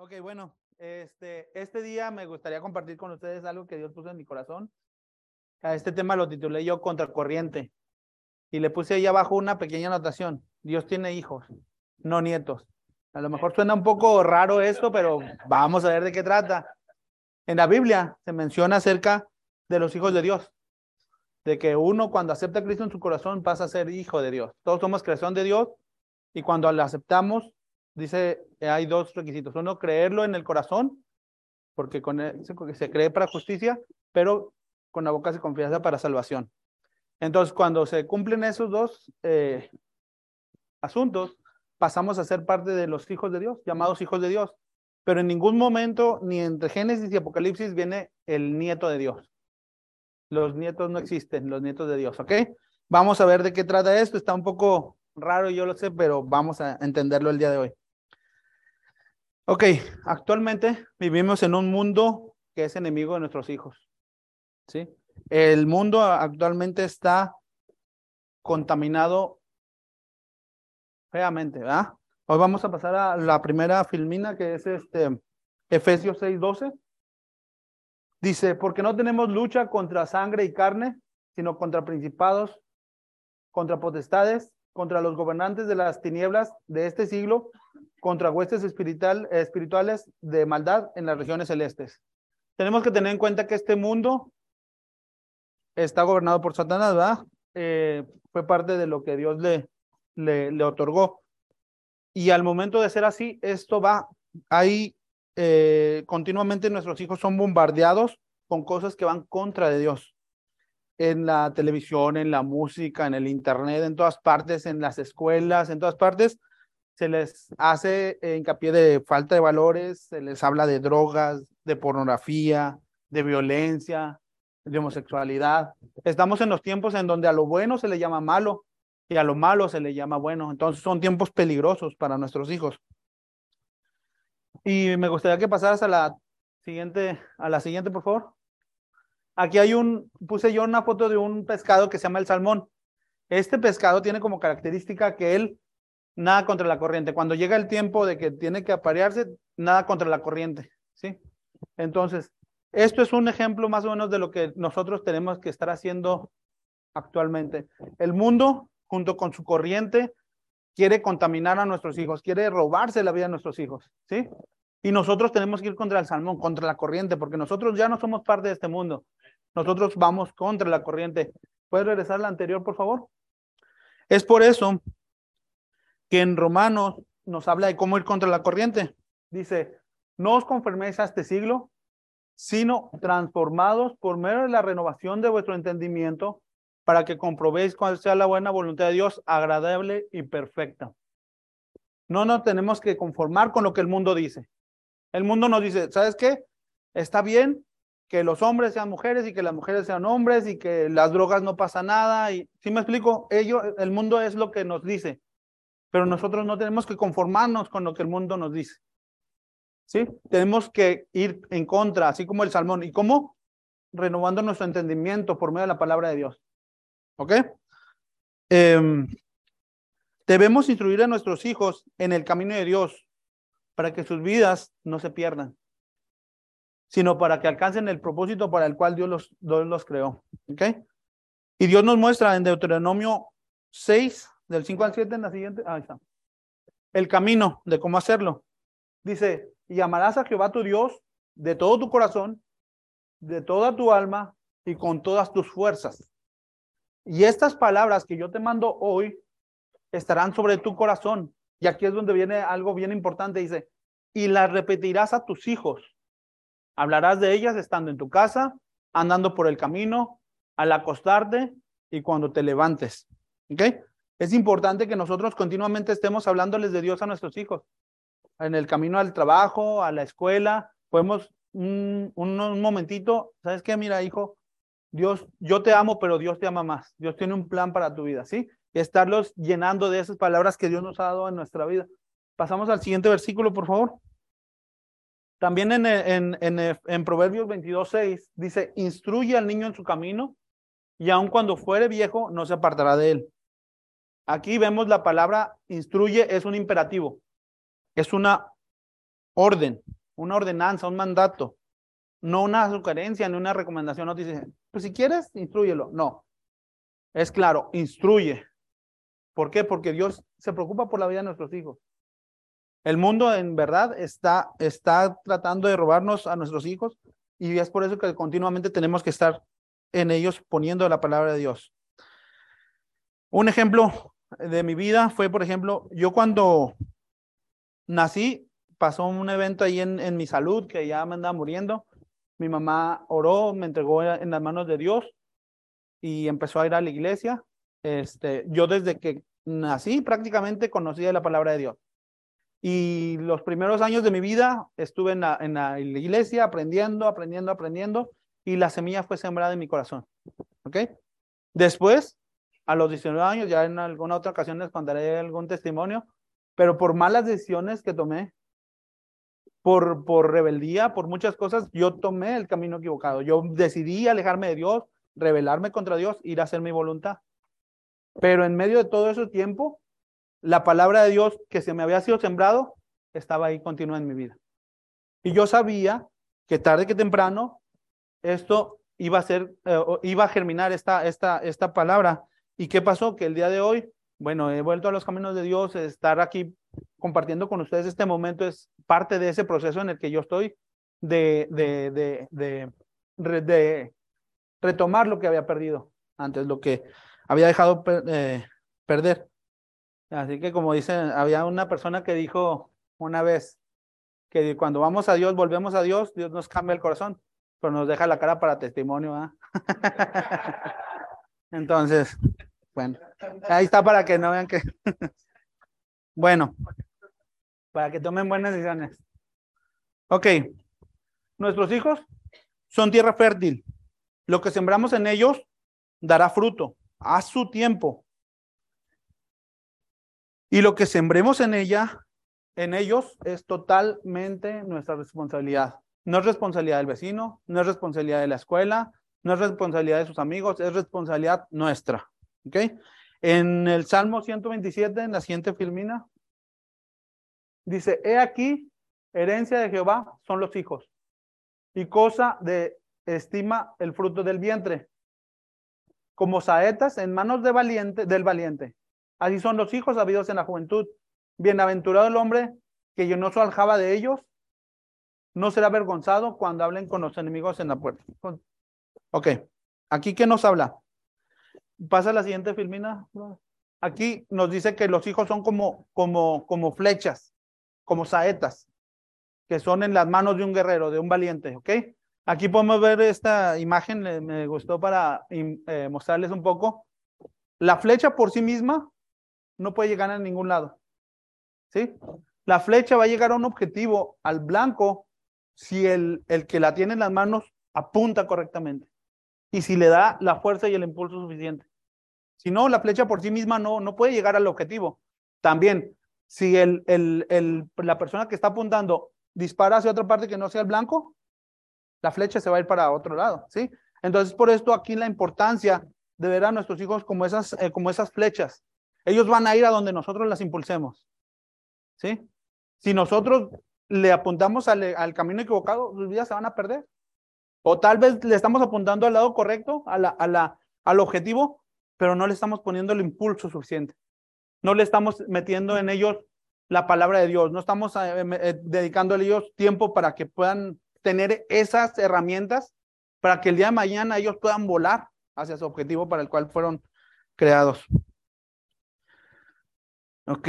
Ok, bueno, este, este día me gustaría compartir con ustedes algo que Dios puso en mi corazón. A este tema lo titulé yo Contracorriente. Y le puse ahí abajo una pequeña anotación. Dios tiene hijos, no nietos. A lo mejor suena un poco raro esto, pero vamos a ver de qué trata. En la Biblia se menciona acerca de los hijos de Dios. De que uno cuando acepta a Cristo en su corazón pasa a ser hijo de Dios. Todos somos creación de Dios y cuando lo aceptamos dice, hay dos requisitos. Uno, creerlo en el corazón, porque con se cree para justicia, pero con la boca se confianza para salvación. Entonces, cuando se cumplen esos dos eh, asuntos, pasamos a ser parte de los hijos de Dios, llamados hijos de Dios. Pero en ningún momento, ni entre Génesis y Apocalipsis, viene el nieto de Dios. Los nietos no existen, los nietos de Dios, ¿ok? Vamos a ver de qué trata esto. Está un poco raro, yo lo sé, pero vamos a entenderlo el día de hoy. Ok, actualmente vivimos en un mundo que es enemigo de nuestros hijos. ¿Sí? El mundo actualmente está contaminado feamente, ¿verdad? Hoy vamos a pasar a la primera filmina que es este Efesios 6:12. Dice, porque no tenemos lucha contra sangre y carne, sino contra principados, contra potestades, contra los gobernantes de las tinieblas de este siglo, contra huestes espiritual, espirituales de maldad en las regiones celestes. Tenemos que tener en cuenta que este mundo está gobernado por Satanás, ¿verdad? Eh, fue parte de lo que Dios le, le, le, otorgó. Y al momento de ser así, esto va, ahí eh, continuamente nuestros hijos son bombardeados con cosas que van contra de Dios. En la televisión, en la música, en el internet, en todas partes, en las escuelas, en todas partes, se les hace hincapié de falta de valores, se les habla de drogas, de pornografía, de violencia, de homosexualidad. Estamos en los tiempos en donde a lo bueno se le llama malo y a lo malo se le llama bueno. Entonces son tiempos peligrosos para nuestros hijos. Y me gustaría que pasaras a la siguiente, a la siguiente, por favor. Aquí hay un, puse yo una foto de un pescado que se llama el salmón. Este pescado tiene como característica que él nada contra la corriente. Cuando llega el tiempo de que tiene que aparearse, nada contra la corriente, ¿sí? Entonces, esto es un ejemplo más o menos de lo que nosotros tenemos que estar haciendo actualmente. El mundo, junto con su corriente, quiere contaminar a nuestros hijos, quiere robarse la vida de nuestros hijos, ¿sí? Y nosotros tenemos que ir contra el salmón, contra la corriente, porque nosotros ya no somos parte de este mundo. Nosotros vamos contra la corriente. ¿Puedes regresar a la anterior, por favor? Es por eso que en Romanos nos habla de cómo ir contra la corriente. Dice, no os conforméis a este siglo, sino transformados por medio de la renovación de vuestro entendimiento para que comprobéis cuál sea la buena voluntad de Dios, agradable y perfecta. No nos tenemos que conformar con lo que el mundo dice. El mundo nos dice, ¿sabes qué? Está bien que los hombres sean mujeres y que las mujeres sean hombres y que las drogas no pasa nada. Y si me explico, ello, el mundo es lo que nos dice pero nosotros no tenemos que conformarnos con lo que el mundo nos dice. ¿Sí? Tenemos que ir en contra, así como el salmón. ¿Y cómo? Renovando nuestro entendimiento por medio de la palabra de Dios. ¿Ok? Eh, debemos instruir a nuestros hijos en el camino de Dios para que sus vidas no se pierdan, sino para que alcancen el propósito para el cual Dios los, Dios los creó. ¿Ok? Y Dios nos muestra en Deuteronomio 6, del 5 al 7 en la siguiente. Ahí está. El camino de cómo hacerlo. Dice, y amarás a Jehová tu Dios de todo tu corazón, de toda tu alma y con todas tus fuerzas. Y estas palabras que yo te mando hoy estarán sobre tu corazón. Y aquí es donde viene algo bien importante. Dice, y las repetirás a tus hijos. Hablarás de ellas estando en tu casa, andando por el camino, al acostarte y cuando te levantes. ¿Ok? Es importante que nosotros continuamente estemos hablándoles de Dios a nuestros hijos. En el camino al trabajo, a la escuela, podemos un, un, momentito, ¿sabes qué? Mira, hijo, Dios, yo te amo, pero Dios te ama más. Dios tiene un plan para tu vida, ¿sí? Y estarlos llenando de esas palabras que Dios nos ha dado en nuestra vida. Pasamos al siguiente versículo, por favor. También en, en, en, en Proverbios 22, 6 dice, instruye al niño en su camino y aun cuando fuere viejo no se apartará de él. Aquí vemos la palabra instruye, es un imperativo, es una orden, una ordenanza, un mandato, no una sugerencia ni una recomendación. No dice, pues si quieres, instruyelo. No. Es claro, instruye. ¿Por qué? Porque Dios se preocupa por la vida de nuestros hijos. El mundo en verdad está, está tratando de robarnos a nuestros hijos y es por eso que continuamente tenemos que estar en ellos poniendo la palabra de Dios. Un ejemplo de mi vida fue, por ejemplo, yo cuando nací, pasó un evento ahí en, en mi salud que ya me andaba muriendo. Mi mamá oró, me entregó en las manos de Dios y empezó a ir a la iglesia. Este, yo desde que nací prácticamente conocía la palabra de Dios. Y los primeros años de mi vida estuve en la, en la iglesia aprendiendo, aprendiendo, aprendiendo, y la semilla fue sembrada en mi corazón. ¿Ok? Después, a los 19 años, ya en alguna otra ocasión les contaré algún testimonio, pero por malas decisiones que tomé, por, por rebeldía, por muchas cosas, yo tomé el camino equivocado. Yo decidí alejarme de Dios, rebelarme contra Dios, ir a hacer mi voluntad. Pero en medio de todo ese tiempo, la palabra de Dios que se me había sido sembrado estaba ahí continua en mi vida. Y yo sabía que tarde que temprano esto iba a ser, eh, iba a germinar esta, esta, esta palabra. ¿Y qué pasó? Que el día de hoy, bueno, he vuelto a los caminos de Dios, estar aquí compartiendo con ustedes este momento es parte de ese proceso en el que yo estoy de, de, de, de, de retomar lo que había perdido antes, lo que había dejado eh, perder. Así que como dicen, había una persona que dijo una vez que cuando vamos a Dios, volvemos a Dios, Dios nos cambia el corazón, pero nos deja la cara para testimonio. ¿ah? Entonces, bueno, ahí está para que no vean que... bueno, para que tomen buenas decisiones. Ok, nuestros hijos son tierra fértil. Lo que sembramos en ellos dará fruto a su tiempo. Y lo que sembremos en ella, en ellos, es totalmente nuestra responsabilidad. No es responsabilidad del vecino, no es responsabilidad de la escuela, no es responsabilidad de sus amigos, es responsabilidad nuestra. ¿Ok? En el Salmo 127, en la siguiente filmina, dice, he aquí, herencia de Jehová son los hijos, y cosa de estima el fruto del vientre, como saetas en manos valiente, del valiente. Así son los hijos habidos en la juventud. Bienaventurado el hombre que llenó su aljaba de ellos. No será avergonzado cuando hablen con los enemigos en la puerta. Ok, aquí qué nos habla. Pasa la siguiente filmina. Aquí nos dice que los hijos son como, como, como flechas, como saetas, que son en las manos de un guerrero, de un valiente. Ok, aquí podemos ver esta imagen, me gustó para eh, mostrarles un poco. La flecha por sí misma no puede llegar a ningún lado. ¿Sí? La flecha va a llegar a un objetivo, al blanco, si el, el que la tiene en las manos apunta correctamente y si le da la fuerza y el impulso suficiente. Si no, la flecha por sí misma no, no puede llegar al objetivo. También, si el, el, el, la persona que está apuntando dispara hacia otra parte que no sea el blanco, la flecha se va a ir para otro lado, ¿sí? Entonces, por esto aquí la importancia de ver a nuestros hijos como esas, eh, como esas flechas, ellos van a ir a donde nosotros las impulsemos. ¿Sí? Si nosotros le apuntamos al, camino equivocado, sus vidas se van a perder. O tal vez le estamos apuntando al lado correcto, al objetivo, pero no le estamos poniendo el impulso suficiente. No le estamos metiendo en ellos la palabra de Dios. No estamos eh, eh, dedicando a ellos tiempo para que puedan tener esas herramientas para que el día de mañana ellos puedan volar hacia su objetivo para el cual fueron creados. Ok.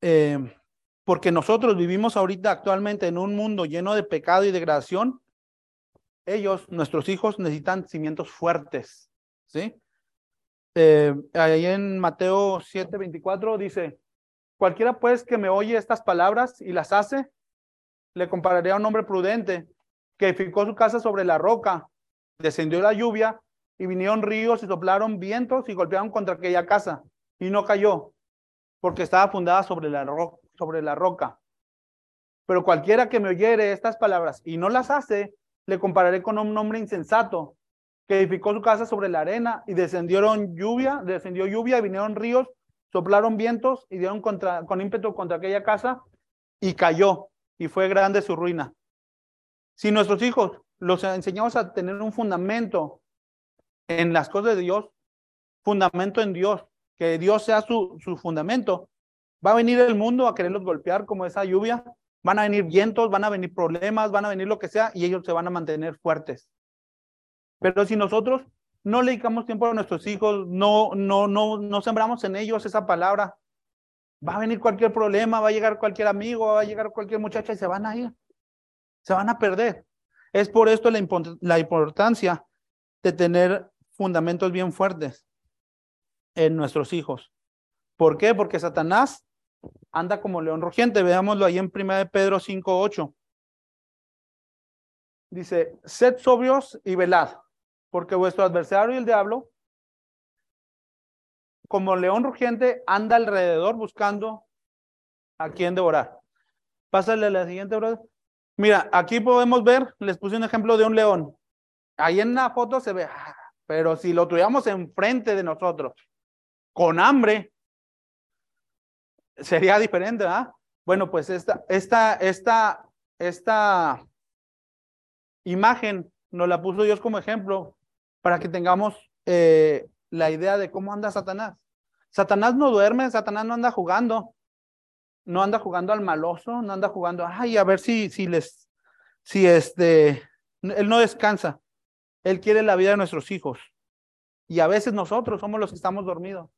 Eh, porque nosotros vivimos ahorita actualmente en un mundo lleno de pecado y degradación. Ellos, nuestros hijos, necesitan cimientos fuertes. ¿Sí? Eh, ahí en Mateo 7:24 dice, cualquiera pues que me oye estas palabras y las hace, le compararé a un hombre prudente que edificó su casa sobre la roca, descendió la lluvia y vinieron ríos y soplaron vientos y golpearon contra aquella casa y no cayó porque estaba fundada sobre la, sobre la roca. Pero cualquiera que me oyere estas palabras y no las hace, le compararé con un hombre insensato que edificó su casa sobre la arena y descendieron lluvia, descendió lluvia y vinieron ríos, soplaron vientos y dieron contra, con ímpetu contra aquella casa y cayó. y fue grande su ruina. Si nuestros hijos los enseñamos a tener un fundamento en las cosas de Dios, fundamento en Dios, que Dios sea su, su fundamento, va a venir el mundo a quererlos golpear como esa lluvia, van a venir vientos, van a venir problemas, van a venir lo que sea, y ellos se van a mantener fuertes. Pero si nosotros no le dedicamos tiempo a nuestros hijos, no, no, no, no sembramos en ellos esa palabra, va a venir cualquier problema, va a llegar cualquier amigo, va a llegar cualquier muchacha y se van a ir, se van a perder. Es por esto la, la importancia de tener fundamentos bien fuertes en nuestros hijos. ¿Por qué? Porque Satanás anda como león rugiente. Veámoslo ahí en 1 Pedro 5, 8. Dice, sed sobrios y velad, porque vuestro adversario, el diablo, como león rugiente, anda alrededor buscando a quien devorar. Pásale a la siguiente, brother. Mira, aquí podemos ver, les puse un ejemplo de un león. Ahí en la foto se ve, ah, pero si lo tuviéramos enfrente de nosotros, con hambre, sería diferente, ¿ah? Bueno, pues esta, esta, esta, esta imagen nos la puso Dios como ejemplo para que tengamos eh, la idea de cómo anda Satanás. Satanás no duerme, Satanás no anda jugando, no anda jugando al maloso, no anda jugando, ay, a ver si, si les, si este, él no descansa. Él quiere la vida de nuestros hijos. Y a veces nosotros somos los que estamos dormidos.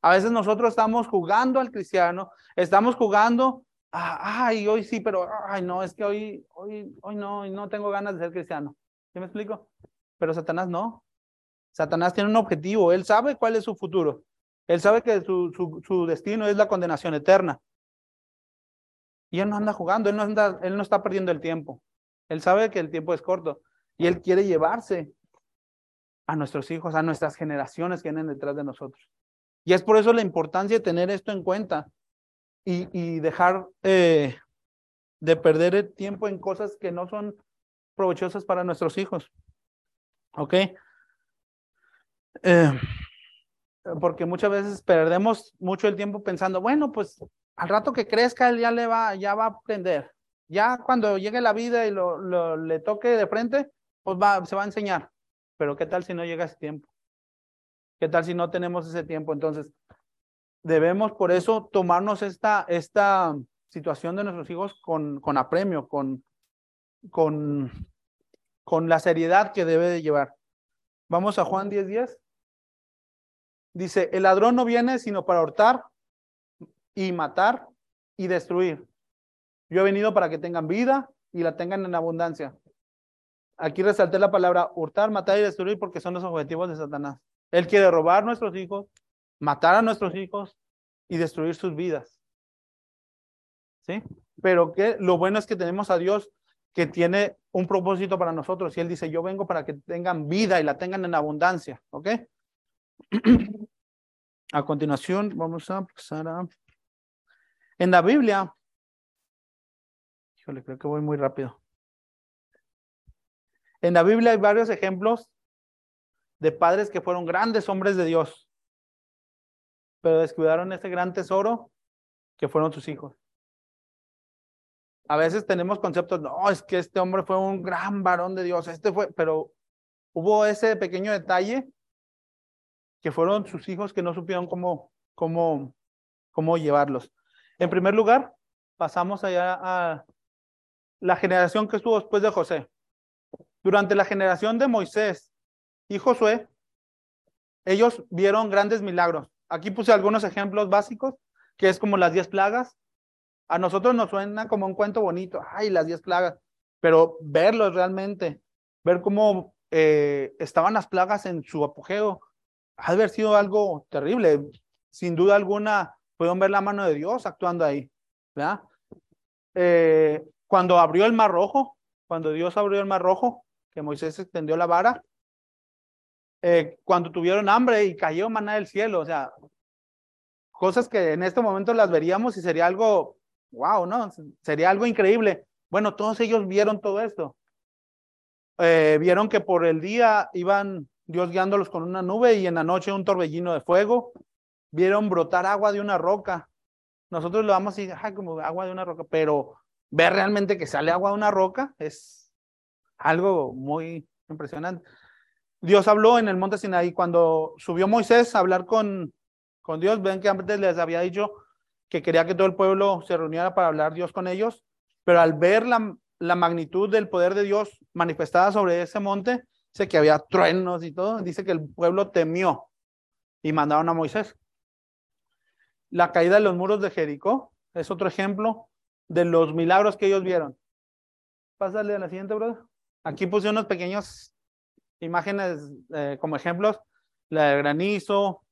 A veces nosotros estamos jugando al cristiano, estamos jugando, ah, ay, hoy sí, pero, ay, no, es que hoy, hoy, hoy no, no tengo ganas de ser cristiano. ¿Sí me explico? Pero Satanás no. Satanás tiene un objetivo, él sabe cuál es su futuro. Él sabe que su, su, su destino es la condenación eterna. Y él no anda jugando, él no, anda, él no está perdiendo el tiempo. Él sabe que el tiempo es corto y él quiere llevarse a nuestros hijos, a nuestras generaciones que vienen detrás de nosotros. Y es por eso la importancia de tener esto en cuenta y, dejar eh, de perder el tiempo en cosas que no son provechosas para nuestros hijos. ¿Ok? Eh, porque muchas veces perdemos mucho el tiempo pensando, bueno, pues al rato que crezca él ya le va, ya va a aprender. Ya cuando llegue la vida y lo, le toque de frente, pues va, se va a enseñar. Pero ¿qué tal si no llega ese tiempo? ¿Qué tal si no tenemos ese tiempo? Entonces, debemos por eso tomarnos esta, esta situación de nuestros hijos con, con apremio, con, con, con la seriedad que debe de llevar. Vamos a Juan 10:10. 10. Dice, el ladrón no viene sino para hurtar y matar y destruir. Yo he venido para que tengan vida y la tengan en abundancia. Aquí resalté la palabra hurtar, matar y destruir porque son los objetivos de Satanás. Él quiere robar nuestros hijos, matar a nuestros hijos y destruir sus vidas. ¿Sí? Pero que lo bueno es que tenemos a Dios que tiene un propósito para nosotros y él dice, "Yo vengo para que tengan vida y la tengan en abundancia", ¿ok? A continuación, vamos a pasar a en la Biblia. Híjole, creo que voy muy rápido. En la Biblia hay varios ejemplos de padres que fueron grandes hombres de Dios, pero descuidaron ese gran tesoro que fueron sus hijos. A veces tenemos conceptos, no, es que este hombre fue un gran varón de Dios, este fue, pero hubo ese pequeño detalle que fueron sus hijos que no supieron cómo, cómo, cómo llevarlos. En primer lugar, pasamos allá a la generación que estuvo después de José. Durante la generación de Moisés y Josué, ellos vieron grandes milagros. Aquí puse algunos ejemplos básicos, que es como las diez plagas. A nosotros nos suena como un cuento bonito, ay, las diez plagas, pero verlos realmente, ver cómo eh, estaban las plagas en su apogeo, ha haber sido algo terrible. Sin duda alguna, pueden ver la mano de Dios actuando ahí. ¿verdad? Eh, cuando abrió el mar rojo, cuando Dios abrió el mar rojo, que Moisés extendió la vara, eh, cuando tuvieron hambre y cayó maná del cielo, o sea, cosas que en este momento las veríamos y sería algo, wow, ¿no? Sería algo increíble. Bueno, todos ellos vieron todo esto. Eh, vieron que por el día iban Dios guiándolos con una nube y en la noche un torbellino de fuego. Vieron brotar agua de una roca. Nosotros lo vamos a decir, como agua de una roca, pero ver realmente que sale agua de una roca es algo muy impresionante. Dios habló en el monte Sinaí cuando subió Moisés a hablar con, con Dios. Ven que antes les había dicho que quería que todo el pueblo se reuniera para hablar Dios con ellos, pero al ver la, la magnitud del poder de Dios manifestada sobre ese monte, sé que había truenos y todo, dice que el pueblo temió y mandaron a Moisés. La caída de los muros de Jericó es otro ejemplo de los milagros que ellos vieron. Pásale a la siguiente, brother. Aquí puse unos pequeños imágenes eh, como ejemplos, la del granizo,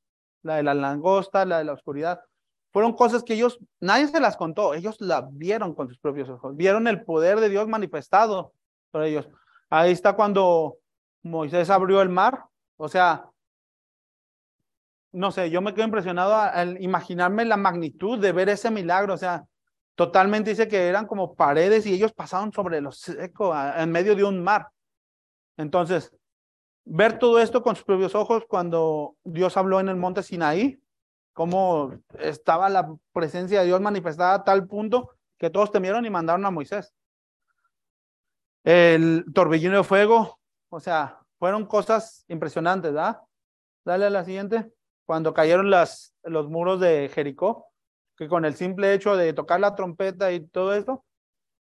la de la langosta, la de la oscuridad. Fueron cosas que ellos, nadie se las contó, ellos la vieron con sus propios ojos, vieron el poder de Dios manifestado por ellos. Ahí está cuando Moisés abrió el mar, o sea, no sé, yo me quedo impresionado al imaginarme la magnitud de ver ese milagro, o sea, totalmente dice que eran como paredes y ellos pasaron sobre lo seco en medio de un mar. Entonces, ver todo esto con sus propios ojos cuando Dios habló en el monte Sinaí, cómo estaba la presencia de Dios manifestada a tal punto que todos temieron y mandaron a Moisés. El torbellino de fuego, o sea, fueron cosas impresionantes, ¿verdad? Dale a la siguiente cuando cayeron las, los muros de Jericó, que con el simple hecho de tocar la trompeta y todo eso,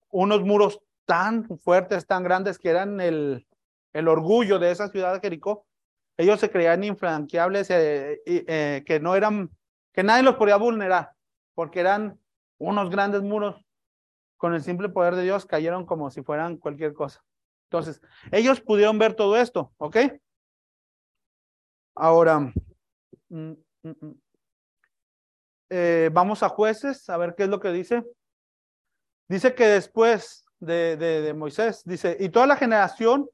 unos muros tan fuertes, tan grandes que eran el, el orgullo de esa ciudad de Jericó, ellos se creían infranqueables, eh, eh, que no eran, que nadie los podía vulnerar, porque eran unos grandes muros, con el simple poder de Dios cayeron como si fueran cualquier cosa. Entonces, ellos pudieron ver todo esto, ¿ok? Ahora, Mm, mm, mm. Eh, vamos a jueces, a ver qué es lo que dice. Dice que después de, de, Moisés, dice, y toda la generación,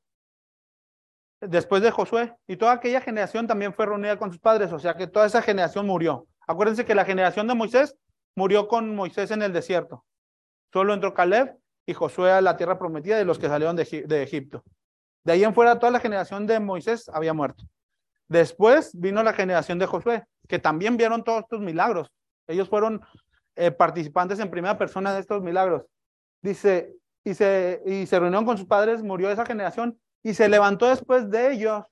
después de Josué, y toda aquella generación también fue reunida con sus padres, o sea que toda esa generación murió. Acuérdense que la generación de Moisés murió con Moisés en el desierto. Solo entró Caleb y Josué a la tierra prometida de los que salieron de, Egipto. De ahí en fuera, toda la generación de Moisés había muerto. Después vino la generación de Josué, que también vieron todos estos milagros. Ellos fueron eh, participantes en primera persona de estos milagros. Dice, y se, y se reunieron con sus padres, murió esa generación y se levantó después de ellos,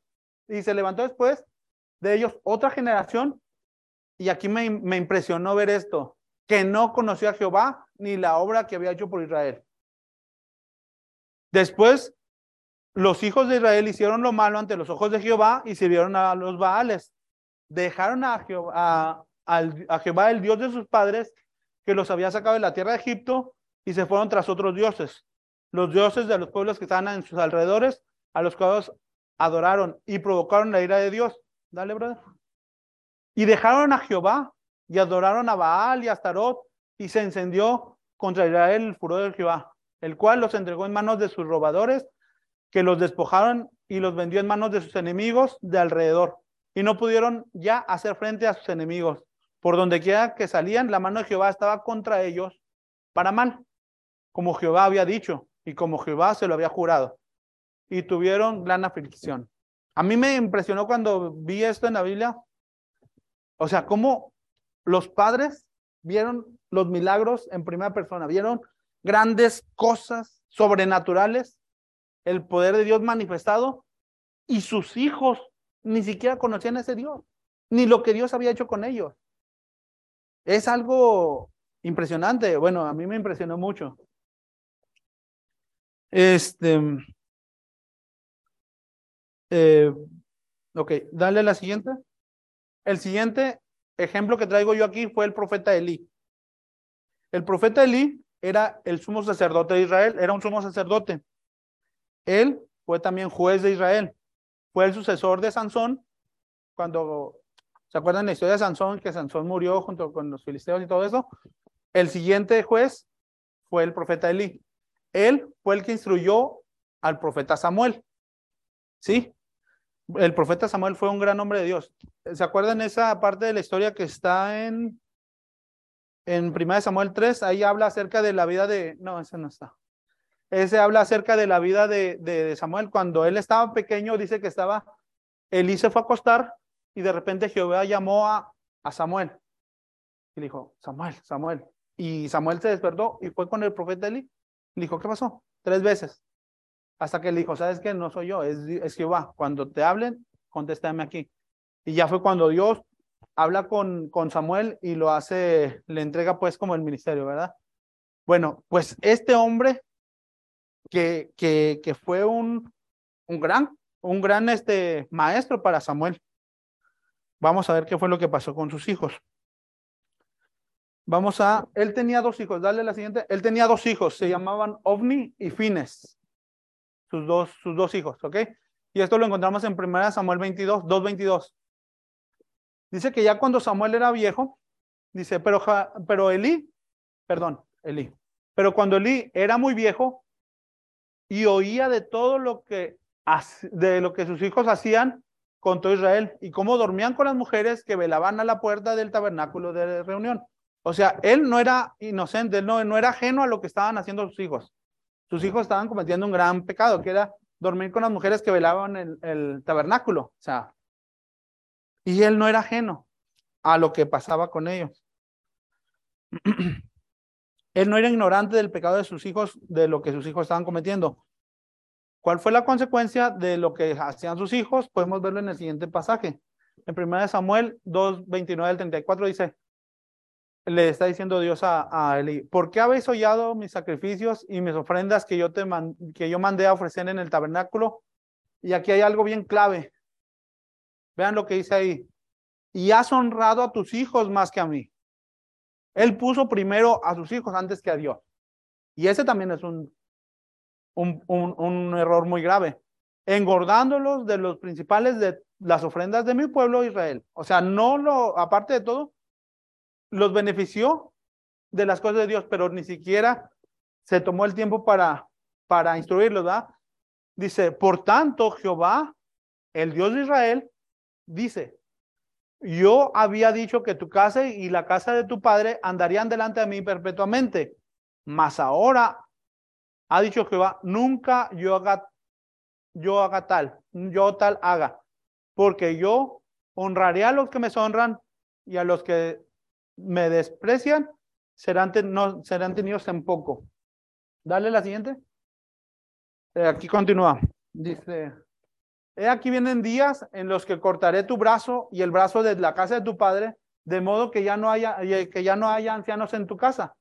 y se levantó después de ellos otra generación. Y aquí me, me impresionó ver esto, que no conoció a Jehová ni la obra que había hecho por Israel. Después los hijos de Israel hicieron lo malo ante los ojos de Jehová y sirvieron a los Baales. Dejaron a Jehová, a, Jehová, el Dios de sus padres, que los había sacado de la tierra de Egipto, y se fueron tras otros dioses, los dioses de los pueblos que estaban en sus alrededores, a los cuales adoraron y provocaron la ira de Dios. Dale, brother. Y dejaron a Jehová y adoraron a Baal y a Astarot, y se encendió contra Israel el furor de Jehová, el cual los entregó en manos de sus robadores que los despojaron y los vendió en manos de sus enemigos de alrededor. Y no pudieron ya hacer frente a sus enemigos. Por donde quiera que salían, la mano de Jehová estaba contra ellos para mal, como Jehová había dicho y como Jehová se lo había jurado. Y tuvieron gran aflicción. A mí me impresionó cuando vi esto en la Biblia. O sea, cómo los padres vieron los milagros en primera persona, vieron grandes cosas sobrenaturales el poder de Dios manifestado y sus hijos ni siquiera conocían a ese Dios, ni lo que Dios había hecho con ellos. Es algo impresionante. Bueno, a mí me impresionó mucho. Este. Eh, ok, dale la siguiente. El siguiente ejemplo que traigo yo aquí fue el profeta Elí. El profeta Elí era el sumo sacerdote de Israel, era un sumo sacerdote. Él fue también juez de Israel. Fue el sucesor de Sansón cuando, ¿se acuerdan la historia de Sansón? Que Sansón murió junto con los filisteos y todo eso. El siguiente juez fue el profeta Elí. Él fue el que instruyó al profeta Samuel. ¿Sí? El profeta Samuel fue un gran hombre de Dios. ¿Se acuerdan esa parte de la historia que está en en 1 Samuel 3? Ahí habla acerca de la vida de no, ese no está. Ese habla acerca de la vida de, Samuel. Cuando él estaba pequeño, dice que estaba, Elí se fue a acostar y de repente Jehová llamó a, a Samuel. Y dijo, Samuel, Samuel. Y Samuel se despertó y fue con el profeta Elí. Le dijo, ¿qué pasó? Tres veces. Hasta que le dijo, ¿sabes qué? No soy yo, es, es Jehová. Cuando te hablen, contéstame aquí. Y ya fue cuando Dios habla con, con Samuel y lo hace, le entrega pues como el ministerio, ¿verdad? Bueno, pues este hombre que, que, que fue un, un gran, un gran este, maestro para Samuel. Vamos a ver qué fue lo que pasó con sus hijos. Vamos a, él tenía dos hijos, dale la siguiente. Él tenía dos hijos, se llamaban Ovni y Fines. Sus dos, sus dos hijos, ¿ok? Y esto lo encontramos en 1 Samuel 22, 2.22. Dice que ya cuando Samuel era viejo, dice, pero, pero Elí, perdón, Elí, pero cuando Elí era muy viejo y oía de todo lo que, de lo que sus hijos hacían con todo Israel y cómo dormían con las mujeres que velaban a la puerta del tabernáculo de reunión. O sea, él no era inocente, no, no era ajeno a lo que estaban haciendo sus hijos. Sus hijos estaban cometiendo un gran pecado, que era dormir con las mujeres que velaban el, el tabernáculo. O sea, y él no era ajeno a lo que pasaba con ellos. él no era ignorante del pecado de sus hijos, de lo que sus hijos estaban cometiendo. ¿Cuál fue la consecuencia de lo que hacían sus hijos? Podemos verlo en el siguiente pasaje. En 1 Samuel 2, 29 al 34 dice, le está diciendo Dios a, a Eli, ¿por qué habéis hollado mis sacrificios y mis ofrendas que yo, te que yo mandé a ofrecer en el tabernáculo? Y aquí hay algo bien clave. Vean lo que dice ahí. Y has honrado a tus hijos más que a mí. Él puso primero a sus hijos antes que a Dios. Y ese también es un, un, un, un error muy grave. Engordándolos de los principales de las ofrendas de mi pueblo Israel. O sea, no lo, aparte de todo, los benefició de las cosas de Dios, pero ni siquiera se tomó el tiempo para, para instruirlos, ¿verdad? Dice, por tanto, Jehová, el Dios de Israel, dice, yo había dicho que tu casa y la casa de tu padre andarían delante de mí perpetuamente, mas ahora ha dicho Jehová, nunca yo haga, yo haga tal, yo tal haga, porque yo honraré a los que me honran y a los que me desprecian, serán, no, serán tenidos en poco. Dale la siguiente. Eh, aquí continúa. Dice, he aquí vienen días en los que cortaré tu brazo y el brazo de la casa de tu padre, de modo que ya no haya, que ya no haya ancianos en tu casa.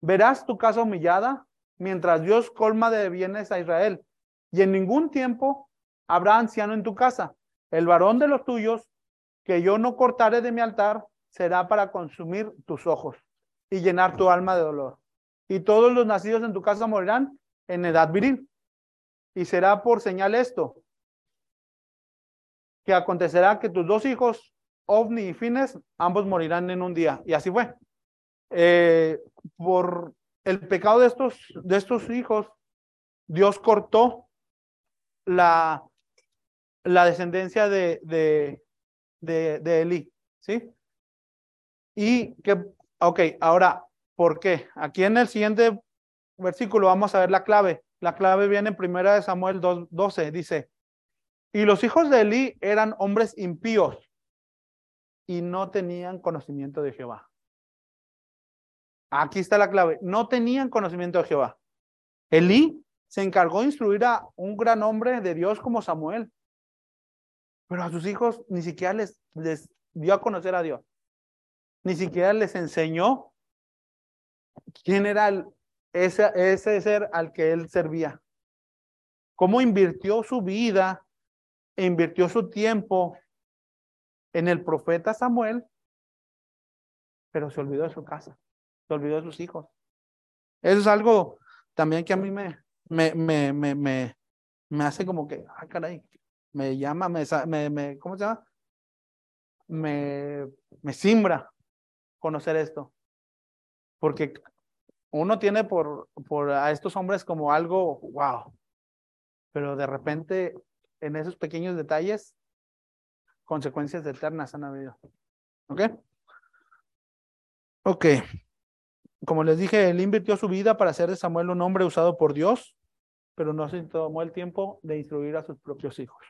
Verás tu casa humillada mientras Dios colma de bienes a Israel. Y en ningún tiempo habrá anciano en tu casa. El varón de los tuyos, que yo no cortaré de mi altar, será para consumir tus ojos y llenar tu alma de dolor. Y todos los nacidos en tu casa morirán en edad viril. Y será por señal esto, que acontecerá que tus dos hijos, Ovni y Fines, ambos morirán en un día. Y así fue. Eh, por el pecado de estos, de estos hijos, Dios cortó la, la descendencia de, de, de, de Eli. ¿Sí? Y que, ok, ahora, ¿por qué? Aquí en el siguiente versículo vamos a ver la clave. La clave viene en primera de Samuel 2.12, dice, y los hijos de Eli eran hombres impíos y no tenían conocimiento de Jehová. Aquí está la clave, no tenían conocimiento de Jehová. Elí se encargó de instruir a un gran hombre de Dios como Samuel, pero a sus hijos ni siquiera les, les dio a conocer a Dios ni siquiera les enseñó quién era ese, ese ser al que él servía. Cómo invirtió su vida, invirtió su tiempo en el profeta Samuel, pero se olvidó de su casa, se olvidó de sus hijos. Eso es algo también que a mí me, me, me, me, me, me hace como que, ay, caray, me llama, me, me, me ¿cómo se llama? Me, me simbra conocer esto. Porque uno tiene por, por a estos hombres como algo, wow, pero de repente en esos pequeños detalles, consecuencias eternas han habido. ¿Ok? Ok. Como les dije, él invirtió su vida para hacer de Samuel un hombre usado por Dios, pero no se tomó el tiempo de instruir a sus propios hijos.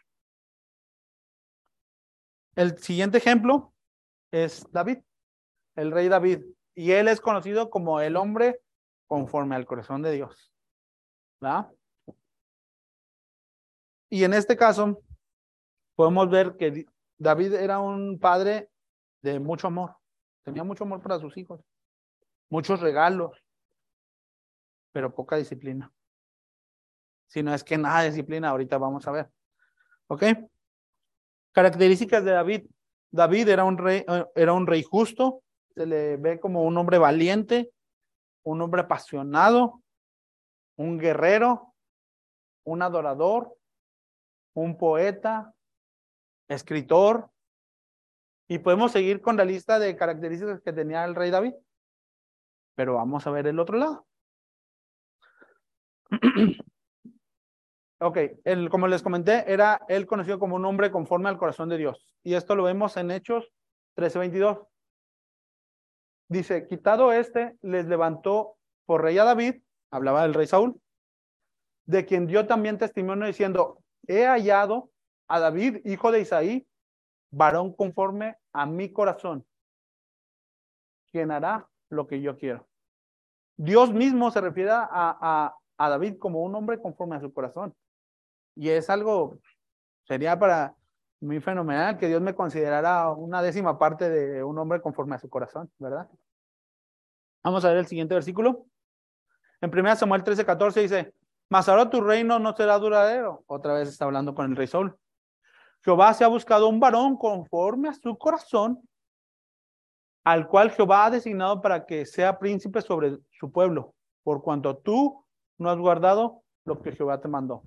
El siguiente ejemplo es David el rey David. Y él es conocido como el hombre conforme al corazón de Dios. ¿verdad? Y en este caso, podemos ver que David era un padre de mucho amor. Tenía mucho amor para sus hijos, muchos regalos, pero poca disciplina. Si no es que nada disciplina, ahorita vamos a ver. ¿Ok? Características de David. David era un rey, eh, era un rey justo, se le ve como un hombre valiente, un hombre apasionado, un guerrero, un adorador, un poeta, escritor. Y podemos seguir con la lista de características que tenía el rey David. Pero vamos a ver el otro lado. ok, como les comenté, era él conocido como un hombre conforme al corazón de Dios. Y esto lo vemos en Hechos 13:22. Dice, quitado este, les levantó por rey a David, hablaba del rey Saúl, de quien dio también testimonio diciendo, he hallado a David, hijo de Isaí, varón conforme a mi corazón, quien hará lo que yo quiero. Dios mismo se refiere a, a, a David como un hombre conforme a su corazón. Y es algo, sería para muy fenomenal que Dios me considerara una décima parte de un hombre conforme a su corazón, ¿verdad? Vamos a ver el siguiente versículo. En 1 Samuel 13, 14 dice, mas ahora tu reino no será duradero. Otra vez está hablando con el rey Saúl. Jehová se ha buscado un varón conforme a su corazón, al cual Jehová ha designado para que sea príncipe sobre su pueblo, por cuanto tú no has guardado lo que Jehová te mandó.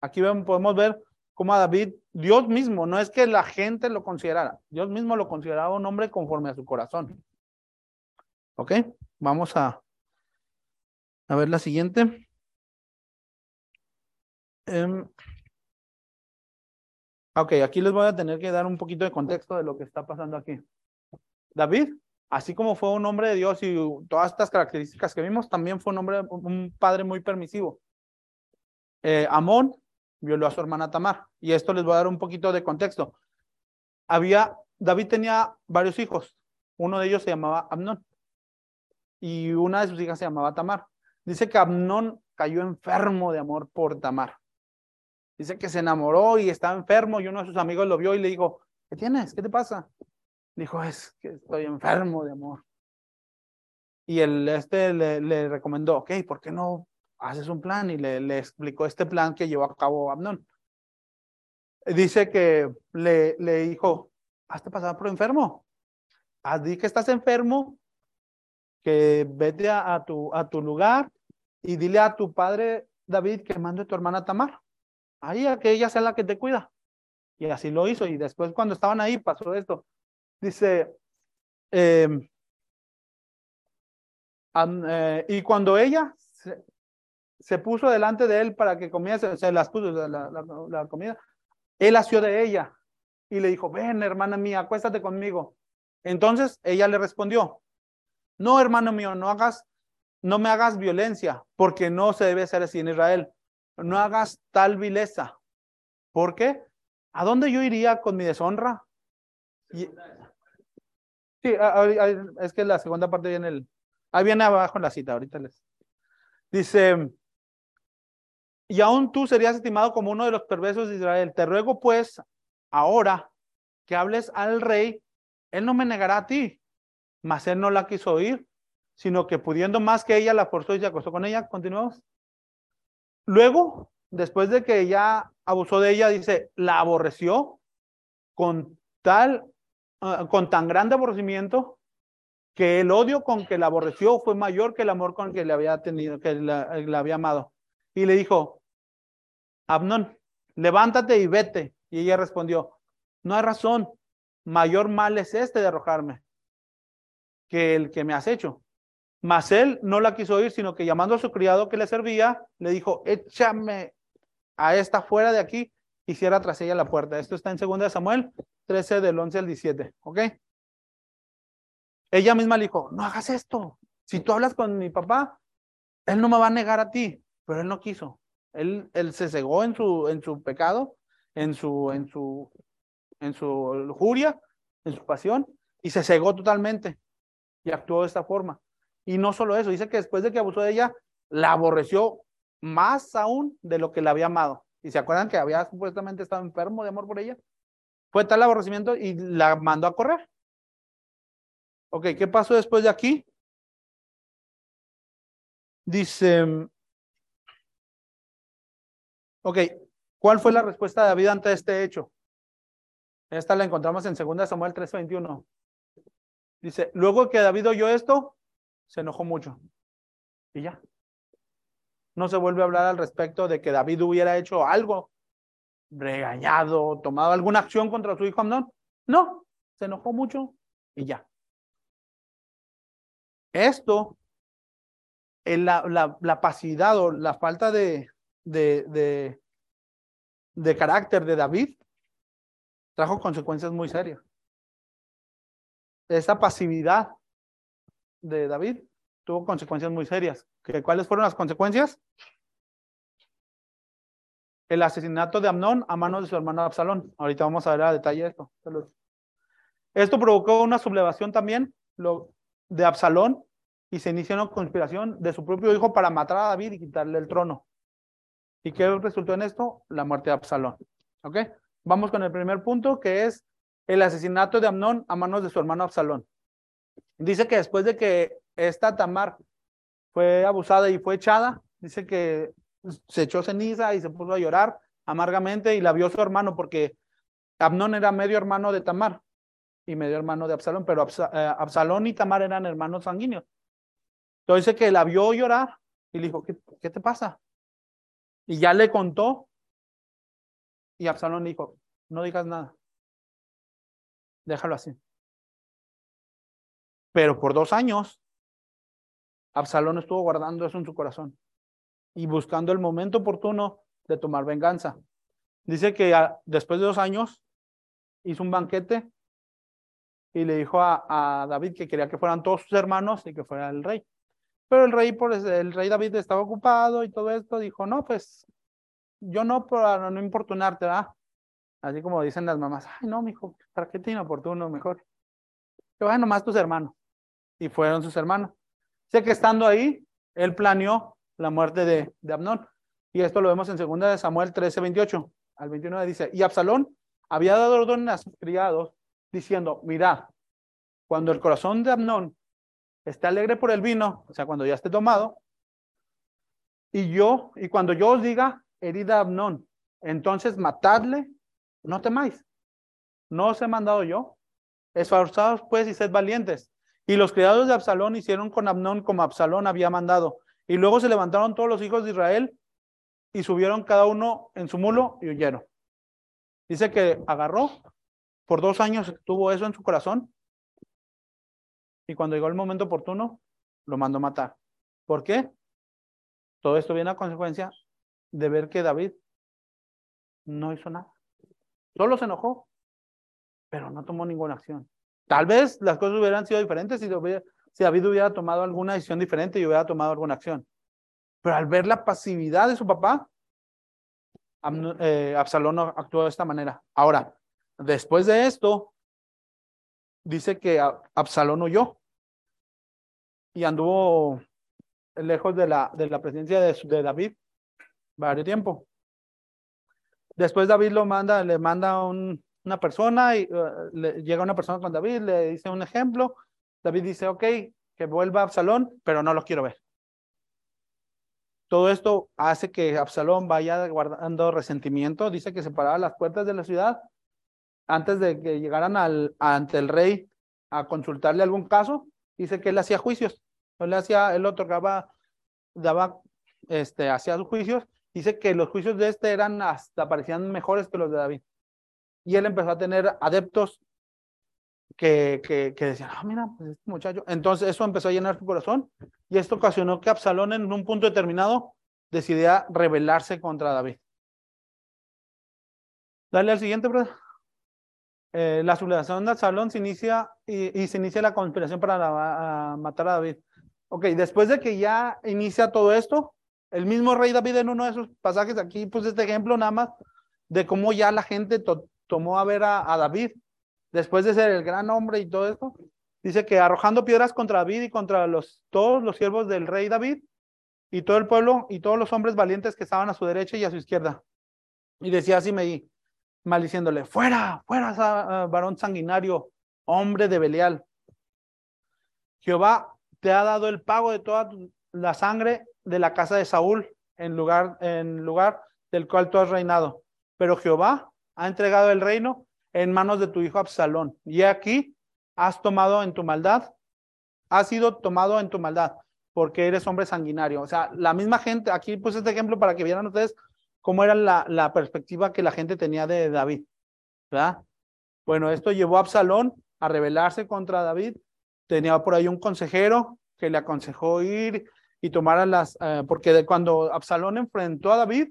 Aquí podemos ver cómo a David, Dios mismo, no es que la gente lo considerara, Dios mismo lo consideraba un hombre conforme a su corazón. ¿Ok? Vamos a, a ver la siguiente. Em, ok, aquí les voy a tener que dar un poquito de contexto de lo que está pasando aquí. David, así como fue un hombre de Dios y todas estas características que vimos, también fue un hombre, un padre muy permisivo. Eh, Amón violó a su hermana Tamar. Y esto les voy a dar un poquito de contexto. Había, David tenía varios hijos. Uno de ellos se llamaba Amnón. Y una de sus hijas se llamaba Tamar. Dice que Amnón cayó enfermo de amor por Tamar. Dice que se enamoró y estaba enfermo y uno de sus amigos lo vio y le dijo, ¿qué tienes? ¿Qué te pasa? Dijo, es que estoy enfermo de amor. Y el, este le, le recomendó, ok, ¿por qué no haces un plan? Y le, le explicó este plan que llevó a cabo Amnón. Dice que le, le dijo, hazte pasar por enfermo. Haz que estás enfermo, que vete a, tu, a tu lugar y dile a tu padre David que mande a tu hermana Tamar ahí a que ella sea la que te cuida. Y así lo hizo. Y después cuando estaban ahí pasó esto. Dice, em, eh, y cuando ella puso delante de él para que comiese, se las puso la, comida, él asió de ella y le dijo, ven hermana mía, acuéstate conmigo. Entonces ella le respondió, no hermano mío, no hagas, no me hagas violencia, porque no se debe hacer así en Israel no hagas tal vileza. ¿Por qué? ¿A dónde yo iría con mi deshonra? Sí, es que la segunda parte viene el, ahí viene abajo en la cita, ahorita les. Dice, y aún tú serías estimado como uno de los perversos de Israel. Te ruego pues ahora que hables al rey, él no me negará a ti, mas él no la quiso oír, sino que pudiendo más que ella la forzó y se acostó con ella. Continuamos. Luego, después de que ya abusó de ella, dice, la aborreció con tal, ah, con tan grande aborrecimiento que el odio con que la aborreció fue mayor que el amor con que le había tenido, que la, había amado. Y le dijo, Abnón, levántate y vete. Y ella respondió, no hay razón, mayor mal es este de arrojarme que el que me has hecho. Mas él no la quiso oír, sino que llamando a su criado que le servía, le dijo, échame a esta fuera de aquí y cierra tras ella la puerta. Esto está en 2 Samuel 13 del 11 al 17, ¿ok? Ella misma le dijo, no hagas esto. Si tú hablas con mi papá, él no me va a negar a ti, pero él no quiso. Él, él se cegó en su, en su pecado, en su, en su, en su lujuria, en su pasión, y se cegó totalmente y actuó de esta forma. Y no solo eso, dice que después de que abusó de ella, la aborreció más aún de lo que le había amado. Y se acuerdan que había supuestamente estado enfermo de amor por ella. Fue tal aborrecimiento y la mandó a correr. Ok, ¿qué pasó después de aquí? Dice, ok, ¿cuál fue la respuesta de David ante este hecho? Esta la encontramos en 2 Samuel 3:21. Dice, luego que David oyó esto, se enojó mucho. Y ya. No se vuelve a hablar al respecto de que David hubiera hecho algo, regañado, tomado alguna acción contra su hijo Amnón. No, se enojó mucho y ya. Esto, la, la, pasividad o la falta de, de, de, de carácter de David trajo consecuencias muy serias. Esa pasividad de David tuvo consecuencias muy serias. ¿Cuáles fueron las consecuencias? El asesinato de Amnón a manos de su hermano Absalón. Ahorita vamos a ver a detalle esto. Esto provocó una sublevación también de Absalón y se inició una conspiración de su propio hijo para matar a David y quitarle el trono. ¿Y qué resultó en esto? La muerte de Absalón. ¿Ok? Vamos con el primer punto, que es el asesinato de Amnón a manos de su hermano Absalón. Dice que después de que esta Tamar fue abusada y fue echada, dice que se echó ceniza y se puso a llorar amargamente y la vio su hermano porque Amnón era medio hermano de Tamar y medio hermano de Absalón, pero eh, Absalón y Tamar eran hermanos sanguíneos. Entonces dice que la vio llorar y le dijo, ¿qué, qué te pasa? Y ya le contó y Absalón dijo, no digas nada, déjalo así. Pero por dos años Absalón estuvo guardando eso en su corazón y buscando el momento oportuno de tomar venganza. Dice que después de dos años hizo un banquete y le dijo a, David que quería que fueran todos sus hermanos y que fuera el rey. Pero el rey, por el rey David estaba ocupado y todo esto, dijo, no, pues yo no para no importunarte, ¿verdad? Así como dicen las mamás, ay, no, mijo, ¿para qué te inoportuno? Mejor. Que vayan nomás tus hermanos. Y fueron sus hermanos. Sé que estando ahí, él planeó la muerte de, de Abnón. Y esto lo vemos en 2 de Samuel 13, 28 al 29. Dice, y Absalón había dado orden a sus criados diciendo, mirad, cuando el corazón de Abnón esté alegre por el vino, o sea, cuando ya esté tomado, y yo, y cuando yo os diga, herida Abnón, entonces matadle, no temáis, no os he mandado yo, esforzados pues y sed valientes, y los criados de Absalón hicieron con Abnón como Absalón había mandado. Y luego se levantaron todos los hijos de Israel y subieron cada uno en su mulo y huyeron. Dice que agarró, por dos años tuvo eso en su corazón. Y cuando llegó el momento oportuno, lo mandó matar. ¿Por qué? Todo esto viene a consecuencia de ver que David no hizo nada. Solo se enojó, pero no tomó ninguna acción. Tal vez las cosas hubieran sido diferentes si, David hubiera tomado alguna decisión diferente y hubiera tomado alguna acción. Pero al ver la pasividad de su papá, eh, Absalón actuó de esta manera. Ahora, después de esto, dice que Absalón huyó y anduvo lejos de la, de la presencia de, de David varios tiempo. Después David lo manda, le manda un, una persona y uh, le, llega una persona con David, le dice un ejemplo. David dice, ok, que vuelva Absalón, pero no lo quiero ver. Todo esto hace que Absalón vaya guardando resentimiento. Dice que se paraba las puertas de la ciudad antes de que llegaran al, ante el rey a consultarle algún caso. Dice que él hacía juicios. Él, hacía, él otorgaba, daba, este, hacía sus juicios. Dice que los juicios de este eran hasta parecían mejores que los de David y él empezó a tener adeptos que, que, decían, ah, mira, pues este muchacho. Entonces eso empezó a llenar su corazón y esto ocasionó que Absalón en un punto determinado decidiera rebelarse contra David. Dale al siguiente, brother. Eh, la sublevación de Absalón se inicia y, se inicia la conspiración para matar a David. Ok, después de que ya inicia todo esto, el mismo rey David en uno de esos pasajes, aquí puse este ejemplo nada más de cómo ya la gente tomó a ver a, David, después de ser el gran hombre y todo esto, dice que arrojando piedras contra David y contra los, todos los siervos del rey David, y todo el pueblo y todos los hombres valientes que estaban a su derecha y a su izquierda. Y decía así me maldiciéndole, fuera, fuera, ah, varón sanguinario, hombre de Belial. Jehová te ha dado el pago de toda la sangre de la casa de Saúl en lugar, en lugar del cual tú has reinado. Pero Jehová ha entregado el reino en manos de tu hijo Absalón. Y aquí has tomado en tu maldad, has sido tomado en tu maldad, porque eres hombre sanguinario. O sea, la misma gente, aquí puse este ejemplo para que vieran ustedes cómo era la, la perspectiva que la gente tenía de David. ¿Verdad? Bueno, esto llevó a Absalón a rebelarse contra David. Tenía por ahí un consejero que le aconsejó ir y tomar las, eh, porque cuando Absalón enfrentó a David,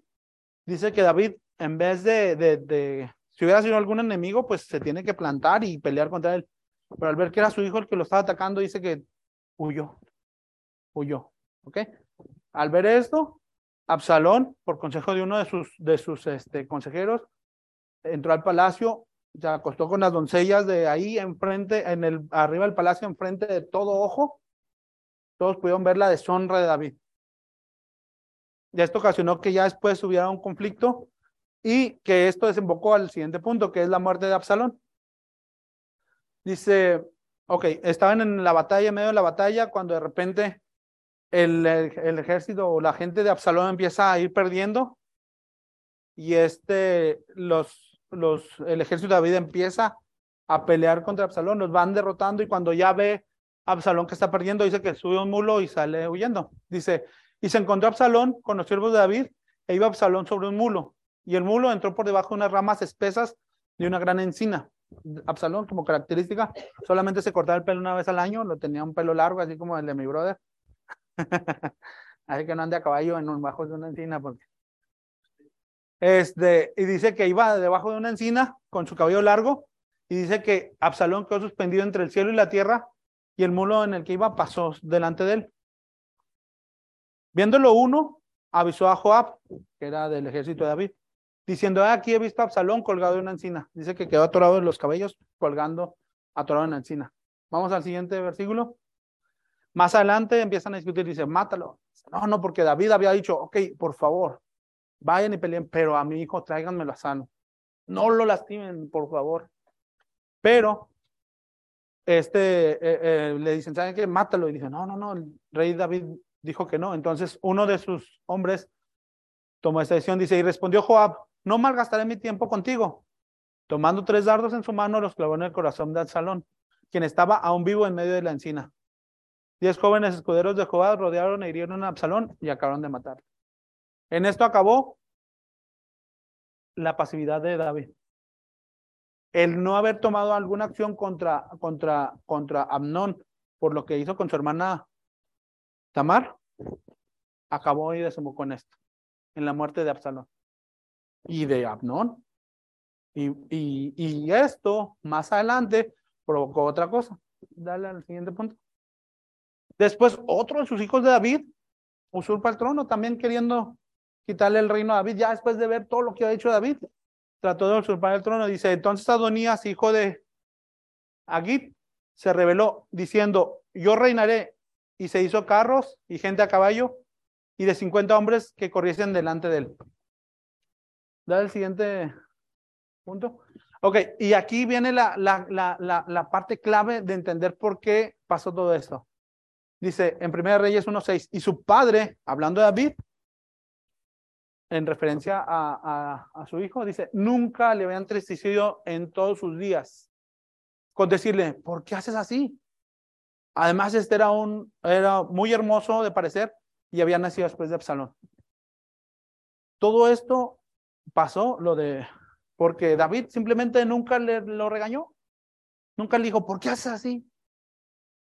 dice que David, en vez de, de, de, si hubiera sido algún enemigo, pues se tiene que plantar y pelear contra él. Pero al ver que era su hijo el que lo estaba atacando, dice que huyó, huyó, ¿ok? Al ver esto, Absalón, por consejo de uno de sus, de sus este, consejeros, entró al palacio, se acostó con las doncellas de ahí enfrente, en el, arriba del palacio, enfrente de todo ojo, todos pudieron ver la deshonra de David. Y esto ocasionó que ya después hubiera un conflicto y que esto desembocó al siguiente punto, que es la muerte de Absalón. Dice, ok, estaban en la batalla, en medio de la batalla, cuando de repente el, el, ejército o la gente de Absalón empieza a ir perdiendo y este, los, el ejército de David empieza a pelear contra Absalón, los van derrotando y cuando ya ve Absalón que está perdiendo, dice que sube un mulo y sale huyendo. Dice, y se encontró Absalón con los siervos de David e iba Absalón sobre un mulo. Y el mulo entró por debajo de unas ramas espesas de una gran encina. Absalón, como característica, solamente se cortaba el pelo una vez al año, lo tenía un pelo largo, así como el de mi brother. así que no ande a caballo en un bajo de una encina, porque. Este, y dice que iba debajo de una encina con su cabello largo, y dice que Absalón quedó suspendido entre el cielo y la tierra, y el mulo en el que iba pasó delante de él. Viéndolo uno, avisó a Joab, que era del ejército de David, diciendo, ah, aquí he visto a Absalón colgado en una encina. Dice que quedó atorado en los cabellos, colgando, atorado en la encina. Vamos al siguiente versículo. Más adelante empiezan a discutir, dice, mátalo. No, no, porque David había dicho, ok, por favor, vayan y peleen, pero a mi hijo tráiganmelo a sano. No lo lastimen, por favor. Pero este, eh, eh, le dicen, ¿saben qué? Mátalo. Y dice, no, no, no, el rey David dijo que no. Entonces uno de sus hombres tomó esta decisión, dice, y respondió Joab, no malgastaré mi tiempo contigo. Tomando tres dardos en su mano, los clavó en el corazón de Absalón, quien estaba aún vivo en medio de la encina. Diez jóvenes escuderos de Joab rodearon e hirieron a Absalón y acabaron de matar. En esto acabó la pasividad de David el no haber tomado alguna acción contra, contra, contra Amnón por lo que hizo con su hermana Tamar, acabó y desembocó en esto, en la muerte de Absalón y de Amnón. Y, y, y esto, más adelante, provocó otra cosa. Dale al siguiente punto. Después, otro de sus hijos de David usurpa el trono, también queriendo quitarle el reino a David, ya después de ver todo lo que ha hecho David trató de usurpar el trono. Dice, entonces Adonías, hijo de Agit, se reveló diciendo, yo reinaré. Y se hizo carros y gente a caballo y de 50 hombres que corriesen delante de él. Da el siguiente punto. Ok, y aquí viene la, la, la, la, parte clave de entender por qué pasó todo esto. Dice en 1 Reyes 1.6, y su padre, hablando de David, en referencia a, su hijo, dice, nunca le había entristecido en todos sus días. Con decirle, ¿por qué haces así? Además, este era, un, era muy hermoso de parecer y había nacido después de Absalón. Todo esto pasó, lo de, porque David simplemente nunca le lo regañó. Nunca le dijo, ¿por qué haces así?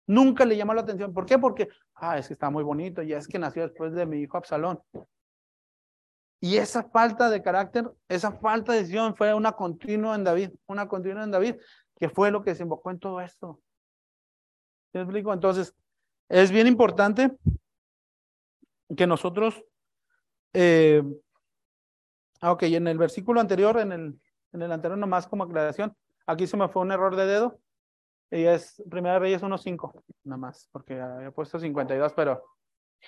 Nunca le llamó la atención. ¿Por qué? Porque, ah, es que está muy bonito y es que nació después de mi hijo Absalón. Y esa falta de carácter, esa falta de decisión fue una continua en David, una continua en David, que fue lo que desembocó en todo esto. ¿Me explico? Entonces, es bien importante que nosotros, eh, ah, ok, en el versículo anterior, en el, en el anterior nomás como aclaración, aquí se me fue un error de dedo, y es Primera Reyes 1.5, nada más, porque había puesto 52, pero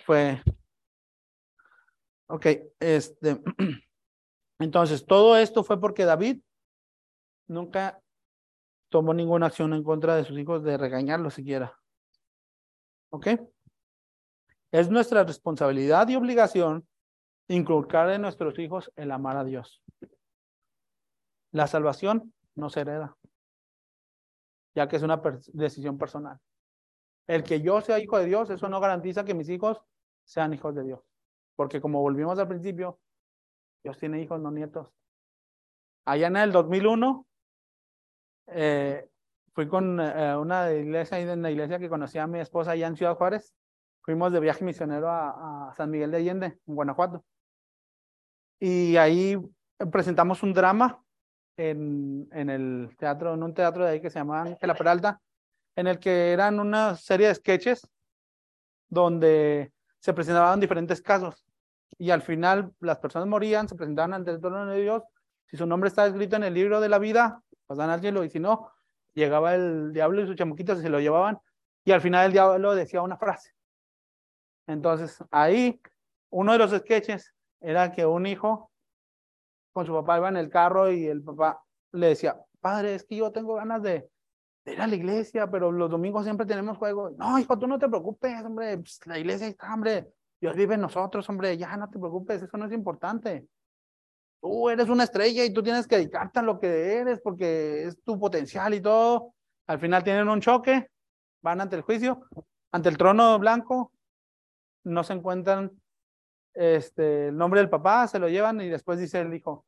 fue Ok, este, entonces todo esto fue porque David nunca tomó ninguna acción en contra de sus hijos de regañarlos siquiera. ¿Ok? Es nuestra responsabilidad y obligación inculcar en nuestros hijos el amar a Dios. La salvación no se hereda, ya que es una decisión personal. El que yo sea hijo de Dios, eso no garantiza que mis hijos sean hijos de Dios. Porque como volvimos al principio, Dios tiene hijos, no nietos. Allá en el 2001, eh, fui con eh, una iglesia, en la iglesia que conocía a mi esposa allá en Ciudad Juárez. Fuimos de viaje misionero a, San Miguel de Allende, en Guanajuato. Y ahí presentamos un drama en, en el teatro, en un teatro de ahí que se llamaba Ángela Peralta, en el que eran una serie de sketches donde se presentaban diferentes casos y al final las personas morían, se presentaban ante el trono de Dios. Si su nombre estaba escrito en el libro de la vida, pasaban al cielo y si no, llegaba el diablo y sus chamuquitos y se lo llevaban y al final el diablo decía una frase. Entonces ahí uno de los sketches era que un hijo con su papá iba en el carro y el papá le decía, padre, es que yo tengo ganas de, ir a la iglesia, pero los domingos siempre tenemos juego. No, hijo, tú no te preocupes, hombre, pues, la iglesia está, hombre, Dios vive en nosotros, hombre, ya no te preocupes, eso no es importante. Tú eres una estrella y tú tienes que dedicarte a lo que eres porque es tu potencial y todo. Al final tienen un choque, van ante el juicio, ante el trono blanco, no se encuentran este, el nombre del papá, se lo llevan y después dice el hijo,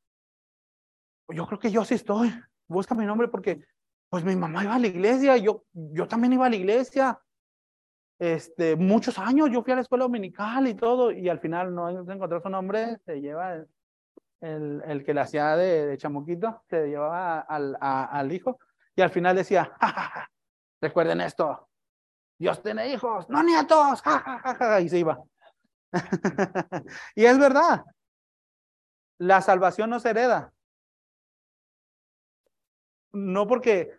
yo creo que yo sí estoy, busca mi nombre porque pues mi mamá iba a la iglesia, yo, yo también iba a la iglesia, este, muchos años, yo fui a la escuela dominical y todo, y al final no encontró su nombre, se lleva el, el, que le hacía de, de, chamuquito, se llevaba al, al hijo, y al final decía, recuerden esto, Dios tiene hijos, no nietos, y se iba. y es verdad, la salvación no se hereda. No porque,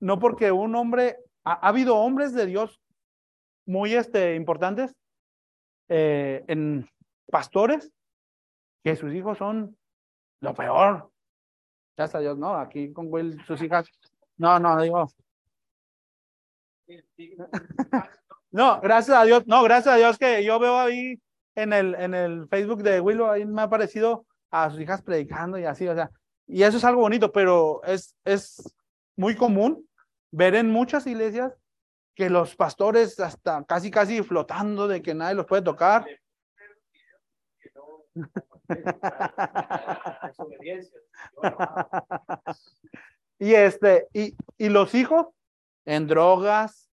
no porque un hombre, ha, habido hombres de Dios muy este, importantes eh, en pastores que sus hijos son lo peor. Gracias a Dios, no, aquí con Will, sus hijas, no, no, digo. No, gracias a Dios, no, gracias a Dios que yo veo ahí en el, en el Facebook de Willow, ahí me ha aparecido a sus hijas predicando y así, o sea, y eso es algo bonito, pero es, es muy común ver en muchas iglesias que los pastores hasta casi, casi flotando de que nadie los puede tocar. y este, y, y los hijos en drogas,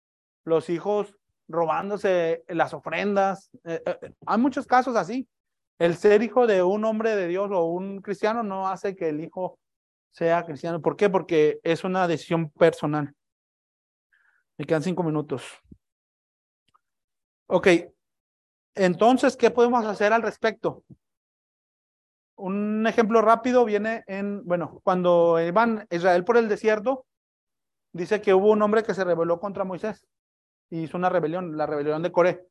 los hijos robándose las ofrendas. Eh, eh, hay muchos casos así. El ser hijo de un hombre de Dios o un cristiano no hace que el hijo sea cristiano. ¿Por qué? Porque es una decisión personal. Me quedan cinco minutos. Ok. Entonces, ¿qué podemos hacer al respecto? Un ejemplo rápido viene en, bueno, cuando iban Israel por el desierto, dice que hubo un hombre que se rebeló contra Moisés hizo una rebelión, la rebelión de Coré.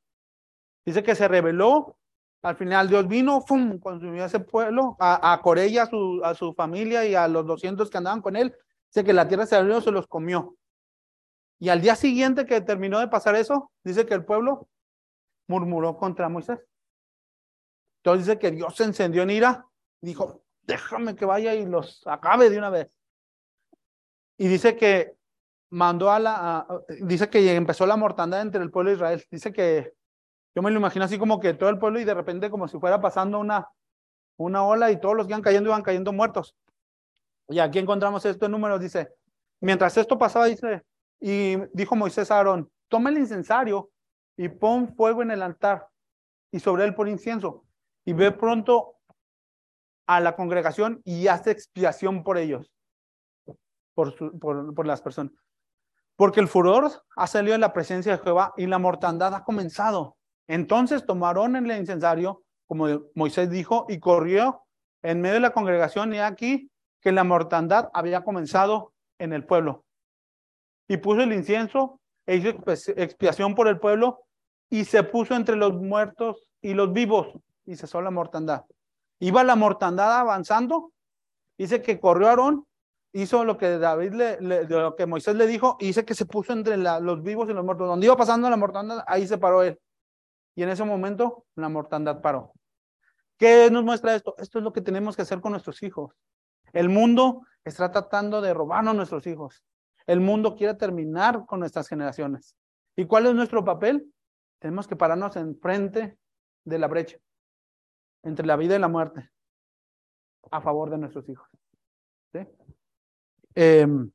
Dice que se rebeló, al final Dios vino, ¡fum! consumió a ese pueblo, a, a Coré y a su, a su familia y a los 200 que andaban con él. Dice que la tierra se abrió, se los comió. Y al día siguiente que terminó de pasar eso, dice que el pueblo murmuró contra Moisés. Entonces dice que Dios se encendió en ira y dijo, déjame que vaya y los acabe de una vez. Y dice que mandó a la, dice que empezó la mortandad entre el pueblo de Israel. Dice que, yo me lo imagino así como que todo el pueblo y de repente como si fuera pasando una, una ola y todos los que iban cayendo iban cayendo muertos. Y aquí encontramos esto en números, dice, mientras esto pasaba, dice, y dijo Moisés a Aarón, toma el incensario y pon fuego en el altar y sobre él pon incienso y ve pronto a la congregación y hace expiación por ellos, por, por, por las personas. Porque el furor ha salido en la presencia de Jehová y la mortandad ha comenzado. Entonces tomaron el incensario, como Moisés dijo, y corrió en medio de la congregación y aquí que la mortandad había comenzado en el pueblo. Y puso el incienso e hizo expiación por el pueblo y se puso entre los muertos y los vivos. y cesó la mortandad. Iba la mortandad avanzando, dice que corrió Aarón, hizo lo que David le, lo que Moisés le dijo, y dice que se puso entre los vivos y los muertos. Donde iba pasando la mortandad, ahí se paró él. Y en ese momento la mortandad paró. ¿Qué nos muestra esto? Esto es lo que tenemos que hacer con nuestros hijos. El mundo está tratando de robarnos nuestros hijos. El mundo quiere terminar con nuestras generaciones. ¿Y cuál es nuestro papel? Tenemos que pararnos enfrente de la brecha entre la vida y la muerte a favor de nuestros hijos. Em,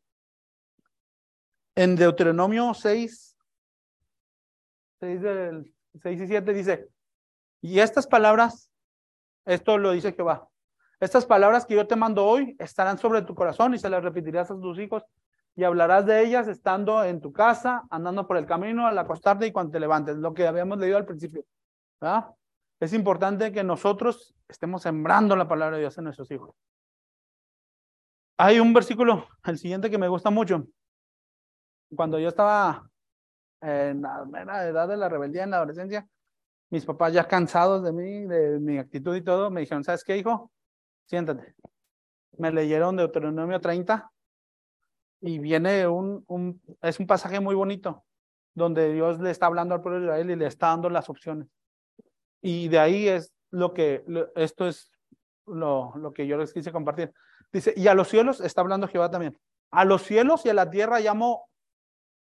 en Deuteronomio 6, 6, del, 6 y 7 dice, y estas palabras, esto lo dice Jehová, estas palabras que yo te mando hoy estarán sobre tu corazón y se las repetirás a tus hijos y hablarás de ellas estando en tu casa, andando por el camino, al acostarte y cuando te levantes, lo que habíamos leído al principio. Es importante que nosotros estemos sembrando la palabra de Dios en nuestros hijos. Hay un versículo, el siguiente que me gusta mucho. Cuando yo estaba en la edad de la rebeldía, en la adolescencia, mis papás ya cansados de mí, de mi actitud y todo, me dijeron, ¿sabes qué, hijo? Siéntate. Me leyeron Deuteronomio 30 y viene un, es un pasaje muy bonito, donde Dios le está hablando al pueblo de Israel y le está dando las opciones. Y de ahí es lo que, esto es lo, lo que yo les quise compartir. Dice, y a los cielos, está hablando Jehová también, a los cielos y a la tierra llamo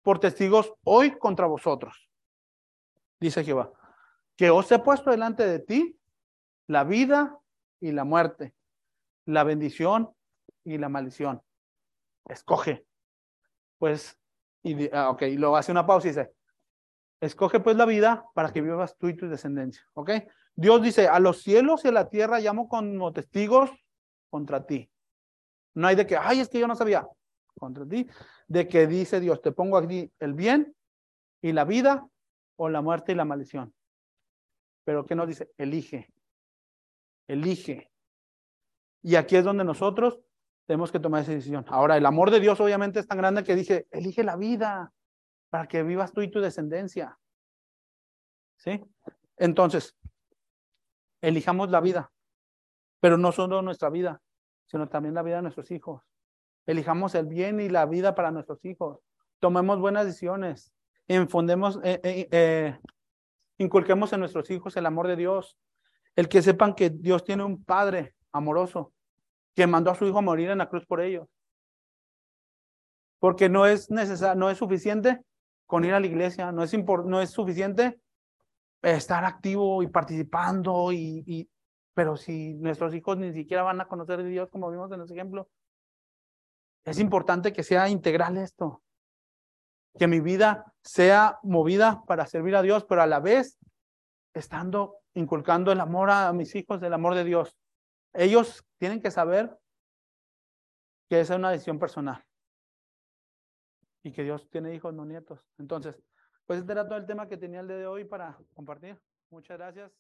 por testigos hoy contra vosotros, dice Jehová, que os he puesto delante de ti la vida y la muerte, la bendición y la maldición. Escoge pues, y, ah, ok, luego hace una pausa y dice, escoge pues la vida para que vivas tú y tu descendencia, ok. Dios dice, a los cielos y a la tierra llamo como testigos contra ti. No hay de que, ay, es que yo no sabía, contra ti, de que dice Dios, te pongo aquí el bien y la vida o la muerte y la maldición. Pero ¿qué nos dice? Elige, elige. Y aquí es donde nosotros tenemos que tomar esa decisión. Ahora, el amor de Dios obviamente es tan grande que dice, elige la vida para que vivas tú y tu descendencia. ¿Sí? Entonces, elijamos la vida, pero no solo nuestra vida, sino también la vida de nuestros hijos. Elijamos el bien y la vida para nuestros hijos. Tomemos buenas decisiones. Infundemos, eh, eh, eh, inculquemos en nuestros hijos el amor de Dios. El que sepan que Dios tiene un Padre amoroso que mandó a su hijo a morir en la cruz por ellos. Porque no es necesario, no es suficiente con ir a la iglesia, no es, no es suficiente estar activo y participando, y, y, pero si nuestros hijos ni siquiera van a conocer a Dios, como vimos en ese ejemplo, es importante que sea integral esto, que mi vida sea movida para servir a Dios, pero a la vez estando inculcando el amor a mis hijos, el amor de Dios. Ellos tienen que saber que esa es una decisión personal y que Dios tiene hijos, no nietos. Entonces, pues este era todo el tema que tenía el día de hoy para compartir. Muchas gracias.